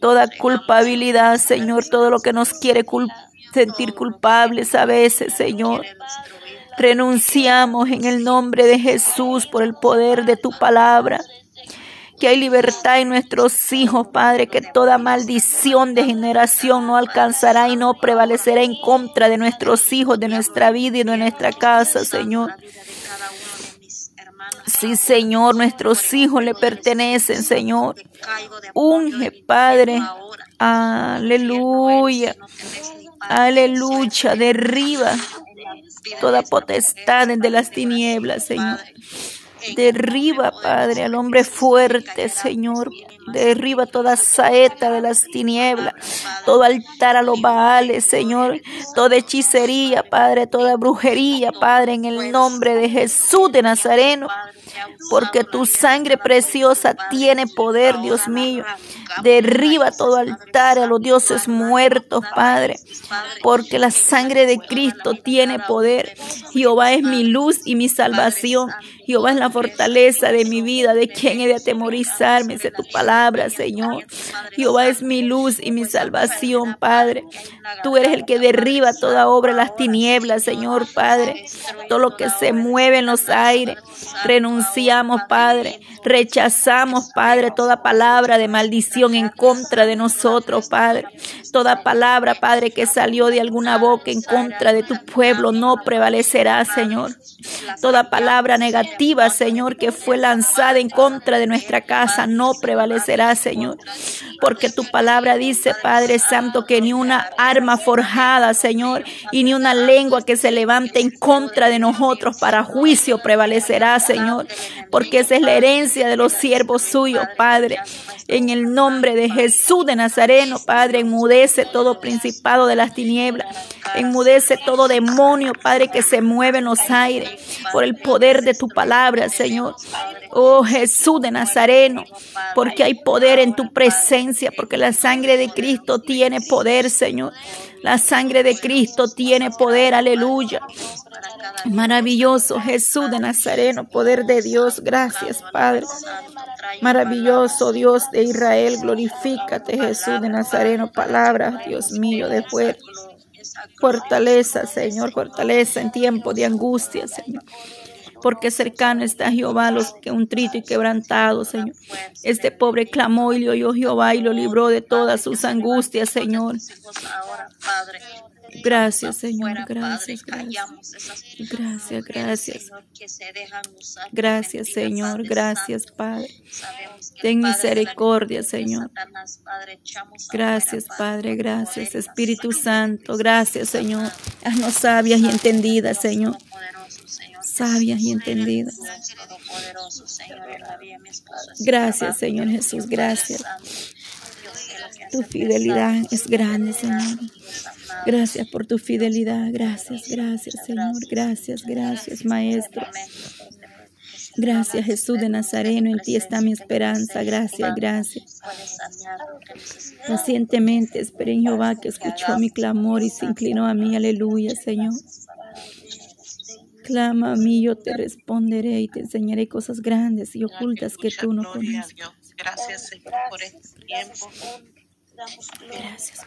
toda culpabilidad, Señor, todo lo que nos quiere culpar sentir culpables a veces, Señor. Renunciamos en el nombre de Jesús por el poder de tu palabra. Que hay libertad en nuestros hijos, Padre, que toda maldición de generación no alcanzará y no prevalecerá en contra de nuestros hijos, de nuestra vida y de nuestra casa, Señor. Sí, Señor, nuestros hijos le pertenecen, Señor. Unge, Padre. Aleluya. Aleluya. Derriba toda potestad de las tinieblas, Señor. Derriba, Padre, al hombre fuerte, Señor. Derriba toda saeta de las tinieblas, todo altar a los baales, Señor. Toda hechicería, Padre, toda brujería, Padre, en el nombre de Jesús de Nazareno. Porque tu sangre preciosa tiene poder, Dios mío. Derriba todo altar a los dioses muertos, Padre. Porque la sangre de Cristo tiene poder. Jehová es mi luz y mi salvación. Jehová es la fortaleza de mi vida. ¿De quién he de atemorizarme? De tu palabra, Señor. Jehová es mi luz y mi salvación, Padre. Tú eres el que derriba toda obra las tinieblas, Señor, Padre. Todo lo que se mueve en los aires. Padre. Rechazamos, Padre, toda palabra de maldición en contra de nosotros, Padre. Toda palabra, Padre, que salió de alguna boca en contra de tu pueblo no prevalecerá, Señor. Toda palabra negativa, Señor, que fue lanzada en contra de nuestra casa no prevalecerá, Señor. Porque tu palabra dice, Padre Santo, que ni una arma forjada, Señor, y ni una lengua que se levante en contra de nosotros para juicio prevalecerá, Señor. Porque esa es la herencia de los siervos suyos, Padre. En el nombre de Jesús de Nazareno, Padre, enmudece todo principado de las tinieblas. Enmudece todo demonio, Padre, que se mueve en los aires por el poder de tu palabra, Señor. Oh Jesús de Nazareno, porque hay poder en tu presencia, porque la sangre de Cristo tiene poder, Señor. La sangre de Cristo tiene poder, aleluya. Maravilloso Jesús de Nazareno, poder de Dios. Gracias, Padre. Maravilloso Dios de Israel, glorifícate Jesús de Nazareno, palabra, Dios mío, de fuerza. Fortaleza, Señor, fortaleza en tiempo de angustia, Señor. Porque cercano está Jehová los que un trito y quebrantado, Señor. Este pobre clamó y le oyó Jehová y lo libró de todas sus angustias, Señor. Gracias, Señor. Gracias, gracias. Gracias, gracias. Gracias, Señor. Gracias, Padre. Ten misericordia, Señor. Gracias, Padre. Gracias, Espíritu Santo. Gracias, Señor. Haznos sabias y entendidas, Señor. Sabias y entendidas. Gracias, Señor Jesús. Gracias. Tu fidelidad es grande, Señor. Gracias por tu fidelidad. Gracias, gracias, Señor. Gracias, gracias, Maestro. Gracias, Jesús de Nazareno. En ti está mi esperanza. Gracias, gracias. Pacientemente esperé Jehová que escuchó mi clamor y se inclinó a mí. Aleluya, Señor. Clama a mí, yo te responderé y te enseñaré cosas grandes y ocultas que tú no conoces. Gracias, Señor, por este tiempo. Gracias, gracias.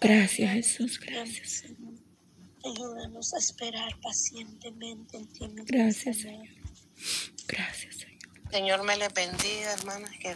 Gracias, Jesús, gracias. Ayúdanos a esperar pacientemente en ti. Gracias, Señor. Gracias, Señor. Señor me les bendiga, hermanas. Que